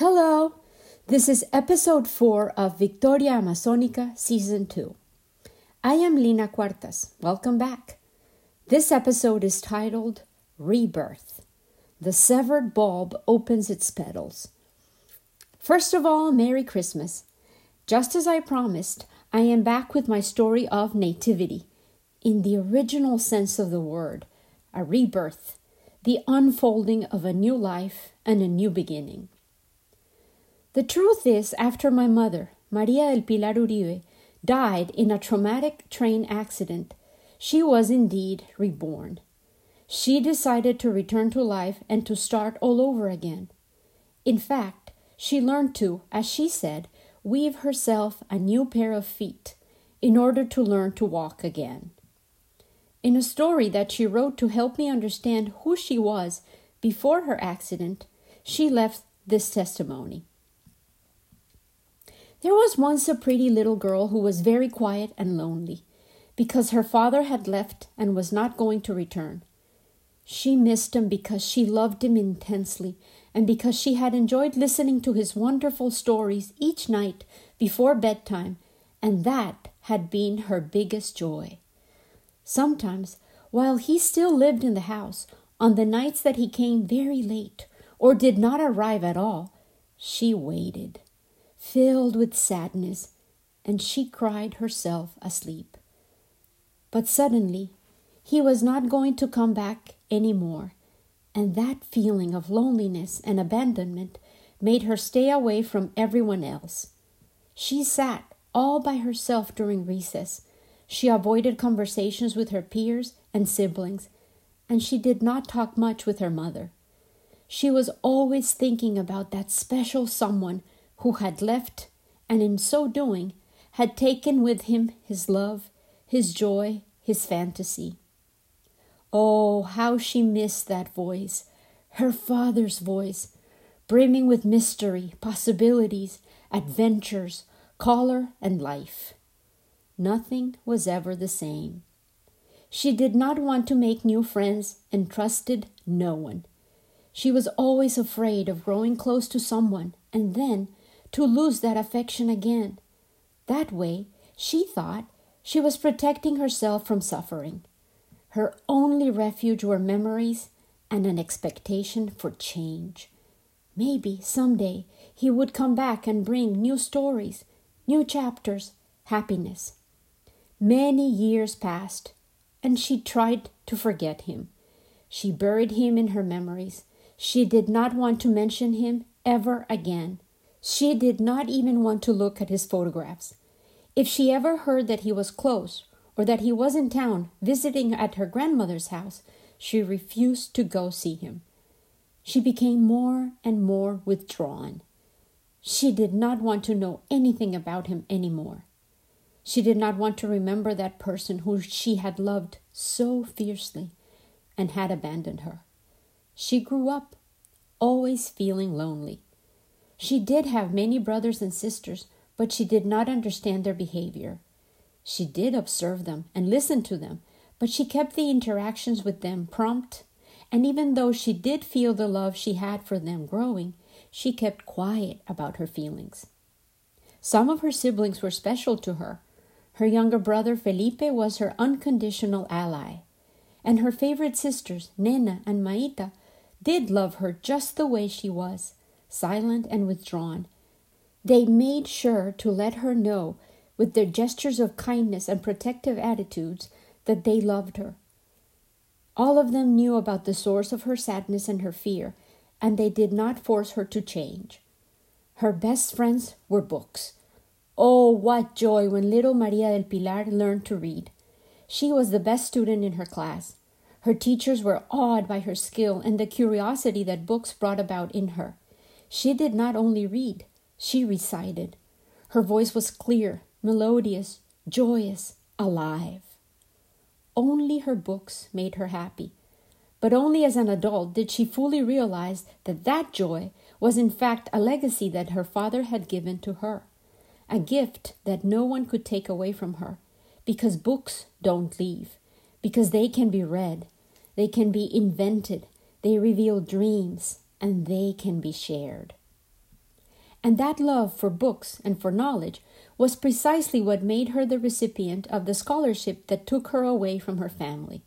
Hello! This is episode 4 of Victoria Amazonica Season 2. I am Lina Cuartas. Welcome back. This episode is titled Rebirth. The severed bulb opens its petals. First of all, Merry Christmas. Just as I promised, I am back with my story of nativity, in the original sense of the word, a rebirth, the unfolding of a new life and a new beginning. The truth is, after my mother, Maria del Pilar Uribe, died in a traumatic train accident, she was indeed reborn. She decided to return to life and to start all over again. In fact, she learned to, as she said, weave herself a new pair of feet in order to learn to walk again. In a story that she wrote to help me understand who she was before her accident, she left this testimony. There was once a pretty little girl who was very quiet and lonely because her father had left and was not going to return. She missed him because she loved him intensely and because she had enjoyed listening to his wonderful stories each night before bedtime, and that had been her biggest joy. Sometimes, while he still lived in the house, on the nights that he came very late or did not arrive at all, she waited filled with sadness, and she cried herself asleep. But suddenly, he was not going to come back any more, and that feeling of loneliness and abandonment made her stay away from everyone else. She sat all by herself during recess. She avoided conversations with her peers and siblings, and she did not talk much with her mother. She was always thinking about that special someone who had left, and in so doing, had taken with him his love, his joy, his fantasy. Oh, how she missed that voice, her father's voice, brimming with mystery, possibilities, adventures, color, and life. Nothing was ever the same. She did not want to make new friends and trusted no one. She was always afraid of growing close to someone and then to lose that affection again. That way, she thought she was protecting herself from suffering. Her only refuge were memories and an expectation for change. Maybe someday he would come back and bring new stories, new chapters, happiness. Many years passed, and she tried to forget him. She buried him in her memories. She did not want to mention him ever again. She did not even want to look at his photographs. If she ever heard that he was close or that he was in town visiting at her grandmother's house, she refused to go see him. She became more and more withdrawn. She did not want to know anything about him any more. She did not want to remember that person who she had loved so fiercely and had abandoned her. She grew up always feeling lonely. She did have many brothers and sisters, but she did not understand their behavior. She did observe them and listen to them, but she kept the interactions with them prompt, and even though she did feel the love she had for them growing, she kept quiet about her feelings. Some of her siblings were special to her. Her younger brother Felipe was her unconditional ally, and her favorite sisters, Nena and Maita, did love her just the way she was silent and withdrawn. They made sure to let her know, with their gestures of kindness and protective attitudes, that they loved her. All of them knew about the source of her sadness and her fear, and they did not force her to change. Her best friends were books. Oh, what joy when little Maria del Pilar learned to read. She was the best student in her class. Her teachers were awed by her skill and the curiosity that books brought about in her. She did not only read, she recited. Her voice was clear, melodious, joyous, alive. Only her books made her happy, but only as an adult did she fully realize that that joy was in fact a legacy that her father had given to her, a gift that no one could take away from her, because books don't leave, because they can be read, they can be invented, they reveal dreams, and they can be shared. and that love for books and for knowledge was precisely what made her the recipient of the scholarship that took her away from her family.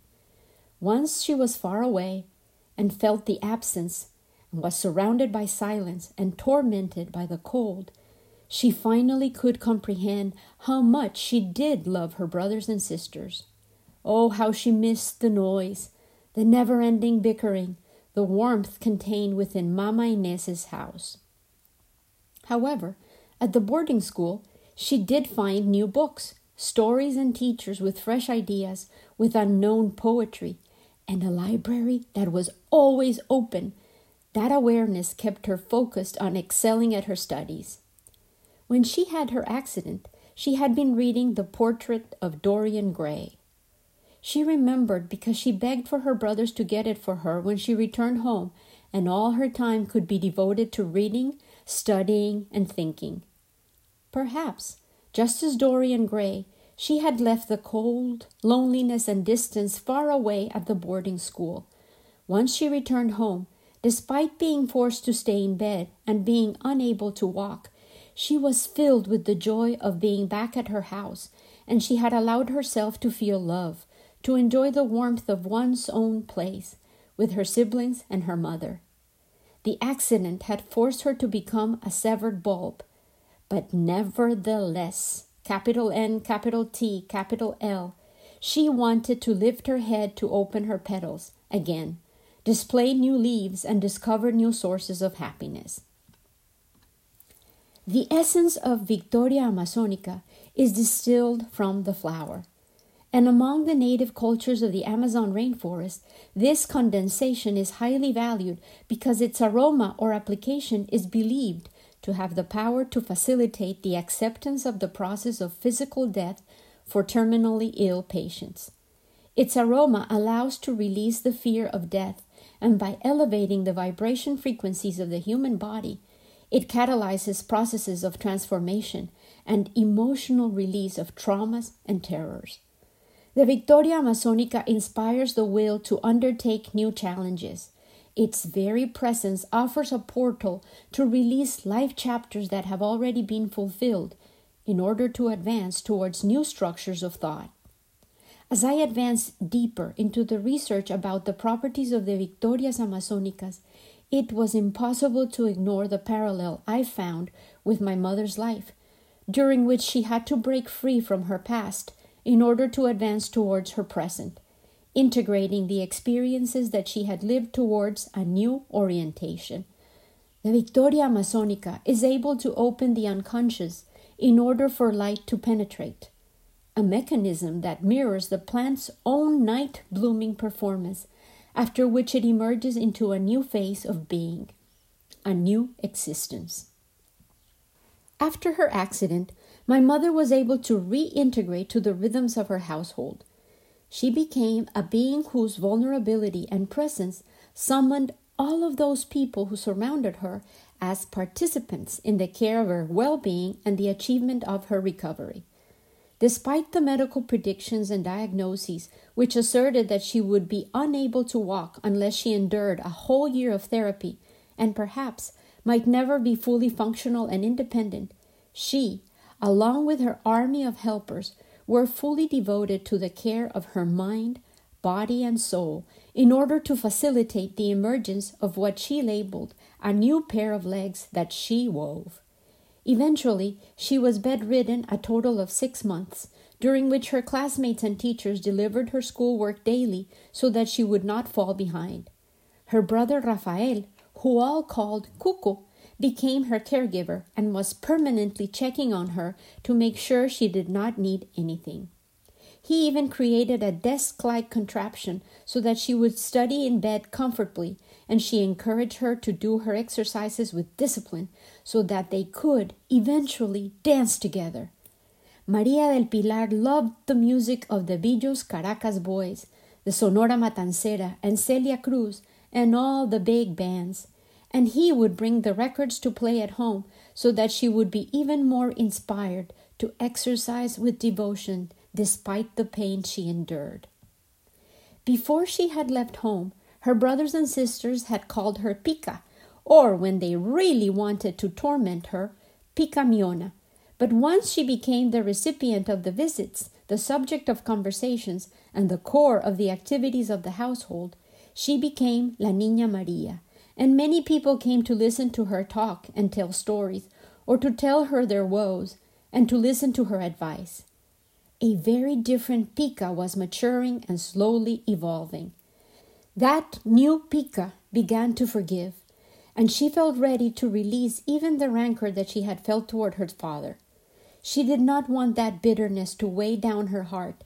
Once she was far away and felt the absence and was surrounded by silence and tormented by the cold, she finally could comprehend how much she did love her brothers and sisters. Oh, how she missed the noise, the never ending bickering, the warmth contained within Mama Inez's house. However, at the boarding school, she did find new books, stories, and teachers with fresh ideas, with unknown poetry, and a library that was always open. That awareness kept her focused on excelling at her studies. When she had her accident, she had been reading The Portrait of Dorian Gray. She remembered because she begged for her brothers to get it for her when she returned home, and all her time could be devoted to reading, studying, and thinking. Perhaps, just as Dorian Gray, she had left the cold, loneliness, and distance far away at the boarding school. Once she returned home, despite being forced to stay in bed and being unable to walk, she was filled with the joy of being back at her house, and she had allowed herself to feel love, to enjoy the warmth of one's own place with her siblings and her mother. The accident had forced her to become a severed bulb, but nevertheless, capital N, capital T, capital L, she wanted to lift her head to open her petals again, display new leaves, and discover new sources of happiness. The essence of Victoria Amazonica is distilled from the flower. And among the native cultures of the Amazon rainforest, this condensation is highly valued because its aroma or application is believed to have the power to facilitate the acceptance of the process of physical death for terminally ill patients. Its aroma allows to release the fear of death, and by elevating the vibration frequencies of the human body, it catalyzes processes of transformation and emotional release of traumas and terrors. The Victoria Amazonica inspires the will to undertake new challenges. Its very presence offers a portal to release life chapters that have already been fulfilled in order to advance towards new structures of thought. As I advance deeper into the research about the properties of the Victorias Amazonicas, it was impossible to ignore the parallel I found with my mother's life, during which she had to break free from her past in order to advance towards her present, integrating the experiences that she had lived towards a new orientation. The Victoria Amazonica is able to open the unconscious in order for light to penetrate, a mechanism that mirrors the plant's own night blooming performance, after which it emerges into a new phase of being, a new existence. After her accident, my mother was able to reintegrate to the rhythms of her household. She became a being whose vulnerability and presence summoned all of those people who surrounded her as participants in the care of her well being and the achievement of her recovery. Despite the medical predictions and diagnoses which asserted that she would be unable to walk unless she endured a whole year of therapy and perhaps might never be fully functional and independent, she, along with her army of helpers, were fully devoted to the care of her mind, body, and soul in order to facilitate the emergence of what she labeled a new pair of legs that she wove. Eventually, she was bedridden a total of six months, during which her classmates and teachers delivered her schoolwork daily so that she would not fall behind. Her brother Rafael, who all called Cuco, became her caregiver and was permanently checking on her to make sure she did not need anything. He even created a desk like contraption so that she would study in bed comfortably, and she encouraged her to do her exercises with discipline so that they could eventually dance together. Maria del Pilar loved the music of the Billos Caracas Boys, the Sonora Matancera, and Celia Cruz, and all the big bands and he would bring the records to play at home so that she would be even more inspired to exercise with devotion despite the pain she endured. Before she had left home, her brothers and sisters had called her Pica, or when they really wanted to torment her, Picamiona. But once she became the recipient of the visits, the subject of conversations, and the core of the activities of the household, she became La Niña Maria, and many people came to listen to her talk and tell stories, or to tell her their woes, and to listen to her advice. A very different Pica was maturing and slowly evolving. That new Pica began to forgive, and she felt ready to release even the rancor that she had felt toward her father. She did not want that bitterness to weigh down her heart,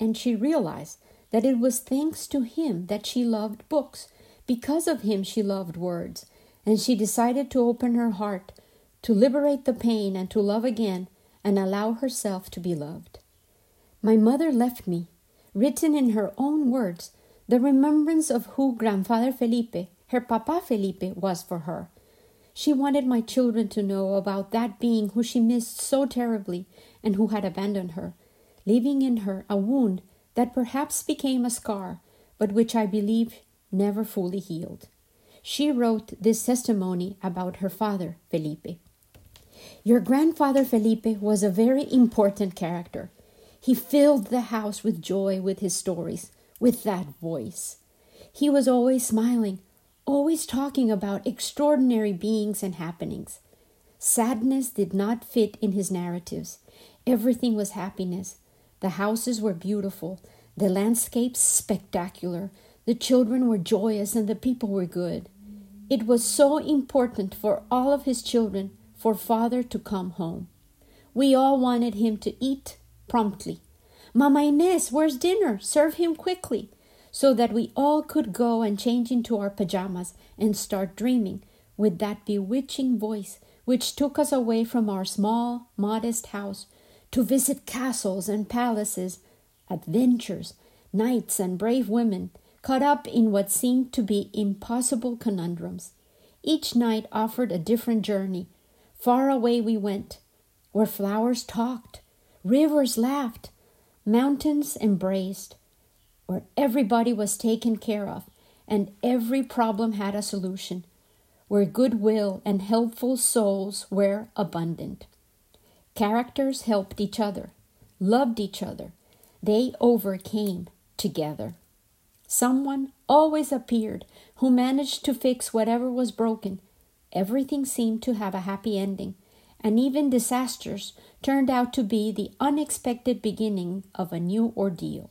and she realized that it was thanks to him that she loved books. Because of him, she loved words, and she decided to open her heart, to liberate the pain, and to love again, and allow herself to be loved. My mother left me, written in her own words, the remembrance of who Grandfather Felipe, her Papa Felipe, was for her. She wanted my children to know about that being who she missed so terribly and who had abandoned her, leaving in her a wound that perhaps became a scar, but which I believe never fully healed. She wrote this testimony about her father, Felipe. Your grandfather Felipe was a very important character. He filled the house with joy with his stories, with that voice. He was always smiling, always talking about extraordinary beings and happenings. Sadness did not fit in his narratives. Everything was happiness. The houses were beautiful, the landscapes spectacular, the children were joyous, and the people were good. It was so important for all of his children for father to come home. We all wanted him to eat promptly. Mama Inez, where's dinner? Serve him quickly so that we all could go and change into our pajamas and start dreaming with that bewitching voice which took us away from our small, modest house to visit castles and palaces, adventures, knights, and brave women caught up in what seemed to be impossible conundrums. Each night offered a different journey. Far away we went, where flowers talked, rivers laughed, mountains embraced, where everybody was taken care of and every problem had a solution, where goodwill and helpful souls were abundant. Characters helped each other, loved each other, they overcame together. Someone always appeared who managed to fix whatever was broken. Everything seemed to have a happy ending, and even disasters turned out to be the unexpected beginning of a new ordeal.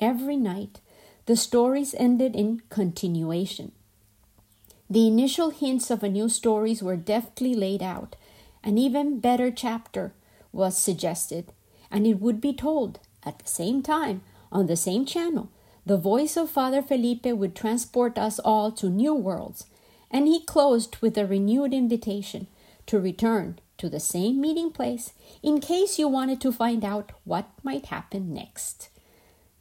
Every night, the stories ended in continuation. The initial hints of a new stories were deftly laid out. An even better chapter was suggested, and it would be told at the same time on the same channel. The voice of Father Felipe would transport us all to new worlds, and he closed with a renewed invitation to return to the same meeting place in case you wanted to find out what might happen next.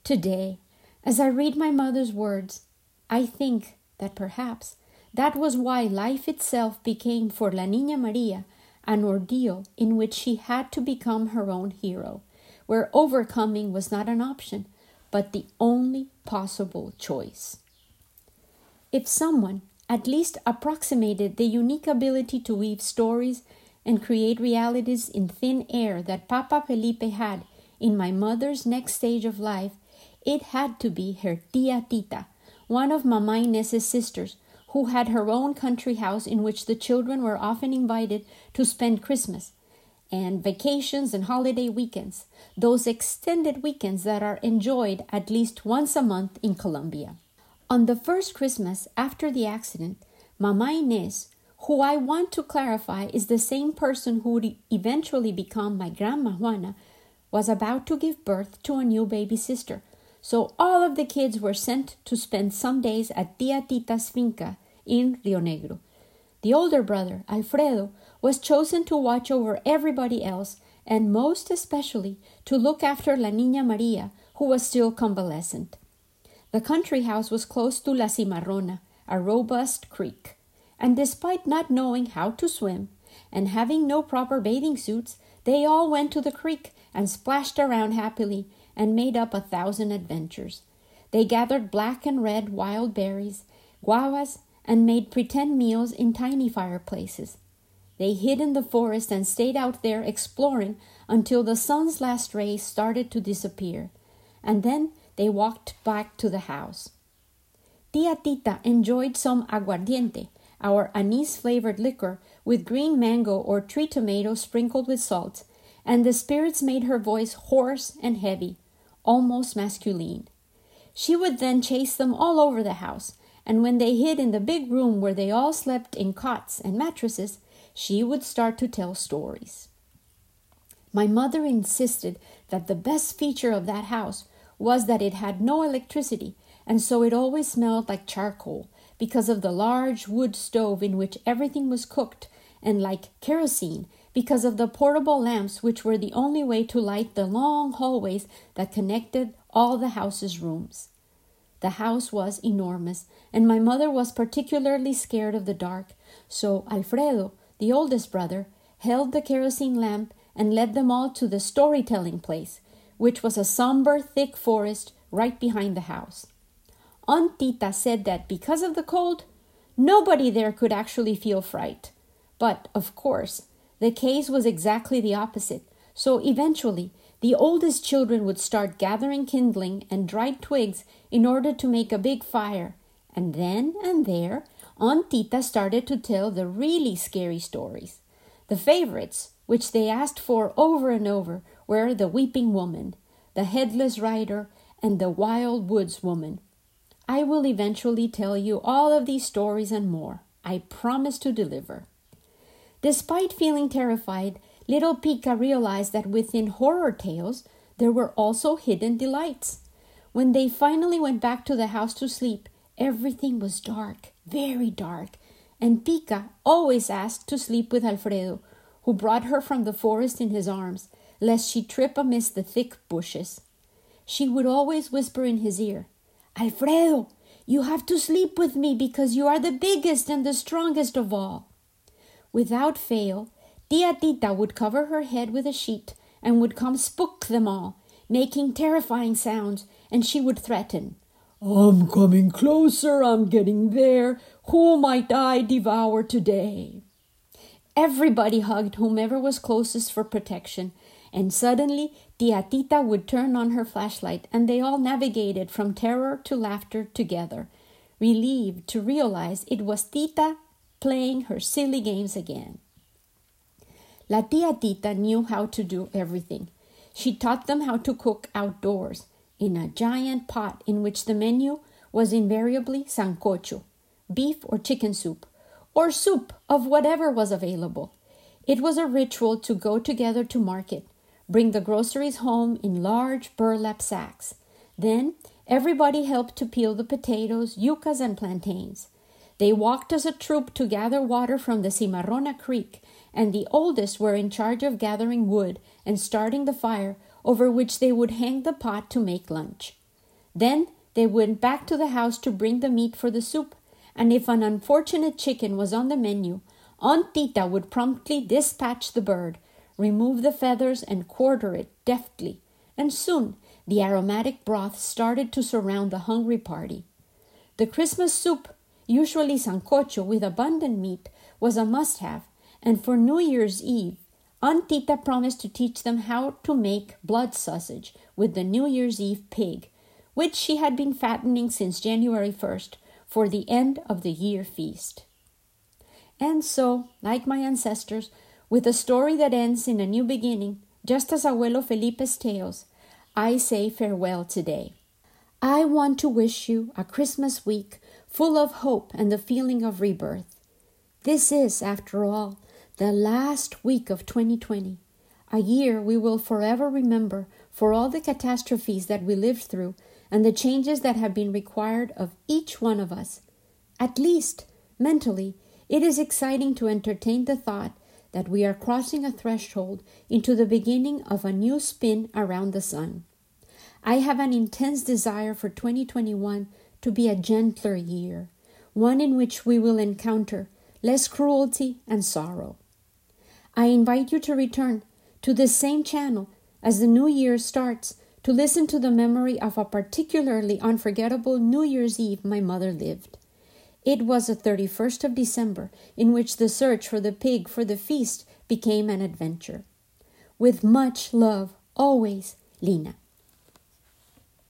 Today, as I read my mother's words, I think that perhaps that was why life itself became for La Niña Maria an ordeal in which she had to become her own hero, where overcoming was not an option, but the only possible choice. If someone at least approximated the unique ability to weave stories and create realities in thin air that Papa Felipe had in my mother's next stage of life, it had to be her tia Tita, one of Mama Inez's sisters, who had her own country house in which the children were often invited to spend Christmas and vacations and holiday weekends, those extended weekends that are enjoyed at least once a month in Colombia. On the first Christmas after the accident, Mama Inez, who I want to clarify is the same person who would eventually become my Grandma Juana, was about to give birth to a new baby sister so all of the kids were sent to spend some days at Tia Tita's finca in Rionegro. The older brother, Alfredo, was chosen to watch over everybody else and most especially to look after La Niña Maria, who was still convalescent. The country house was close to La Cimarrona, a robust creek, and despite not knowing how to swim and having no proper bathing suits, they all went to the creek and splashed around happily and made up a thousand adventures. They gathered black and red wild berries, guavas, and made pretend meals in tiny fireplaces. They hid in the forest and stayed out there exploring until the sun's last rays started to disappear, and then they walked back to the house. Tia Tita enjoyed some aguardiente, our anise flavored liquor, with green mango or tree tomato sprinkled with salt, and the spirits made her voice hoarse and heavy, almost masculine. She would then chase them all over the house, and when they hid in the big room where they all slept in cots and mattresses, she would start to tell stories. My mother insisted that the best feature of that house was that it had no electricity, and so it always smelled like charcoal because of the large wood stove in which everything was cooked, and like kerosene because of the portable lamps which were the only way to light the long hallways that connected all the house's rooms. The house was enormous, and my mother was particularly scared of the dark, so Alfredo, the oldest brother, held the kerosene lamp and led them all to the storytelling place, which was a somber, thick forest right behind the house. Aunt Tita said that because of the cold, nobody there could actually feel fright. But, of course, the case was exactly the opposite, so eventually the oldest children would start gathering kindling and dried twigs in order to make a big fire, and then and there Aunt Tita started to tell the really scary stories. The favorites, which they asked for over and over, were the Weeping Woman, the Headless Rider, and the Wild Woods Woman. I will eventually tell you all of these stories and more. I promise to deliver. Despite feeling terrified, little Pica realized that within horror tales there were also hidden delights. When they finally went back to the house to sleep, everything was dark very dark, and Pica always asked to sleep with Alfredo, who brought her from the forest in his arms, lest she trip amidst the thick bushes. She would always whisper in his ear, Alfredo, you have to sleep with me because you are the biggest and the strongest of all. Without fail, Tia Tita would cover her head with a sheet and would come spook them all, making terrifying sounds, and she would threaten, I'm coming closer, I'm getting there. Who might I devour today? Everybody hugged whomever was closest for protection, and suddenly Tia Tita would turn on her flashlight, and they all navigated from terror to laughter together, relieved to realize it was Tita playing her silly games again. La Tia Tita knew how to do everything. She taught them how to cook outdoors in a giant pot in which the menu was invariably sancocho, beef or chicken soup, or soup of whatever was available. It was a ritual to go together to market, bring the groceries home in large burlap sacks. Then everybody helped to peel the potatoes, yucas, and plantains. They walked as a troop to gather water from the Cimarrona Creek, and the oldest were in charge of gathering wood and starting the fire over which they would hang the pot to make lunch. Then they went back to the house to bring the meat for the soup, and if an unfortunate chicken was on the menu, Aunt Tita would promptly dispatch the bird, remove the feathers, and quarter it deftly, and soon the aromatic broth started to surround the hungry party. The Christmas soup, usually sancocho with abundant meat, was a must have, and for New Year's Eve, Aunt Tita promised to teach them how to make blood sausage with the New Year's Eve pig, which she had been fattening since January 1st for the end of the year feast. And so, like my ancestors, with a story that ends in a new beginning, just as Abuelo Felipe's tales, I say farewell today. I want to wish you a Christmas week full of hope and the feeling of rebirth. This is, after all, the last week of 2020, a year we will forever remember for all the catastrophes that we lived through and the changes that have been required of each one of us. At least, mentally, it is exciting to entertain the thought that we are crossing a threshold into the beginning of a new spin around the sun. I have an intense desire for 2021 to be a gentler year, one in which we will encounter less cruelty and sorrow. I invite you to return to this same channel as the new year starts to listen to the memory of a particularly unforgettable New Year's Eve my mother lived. It was the 31st of December, in which the search for the pig for the feast became an adventure. With much love, always, Lina.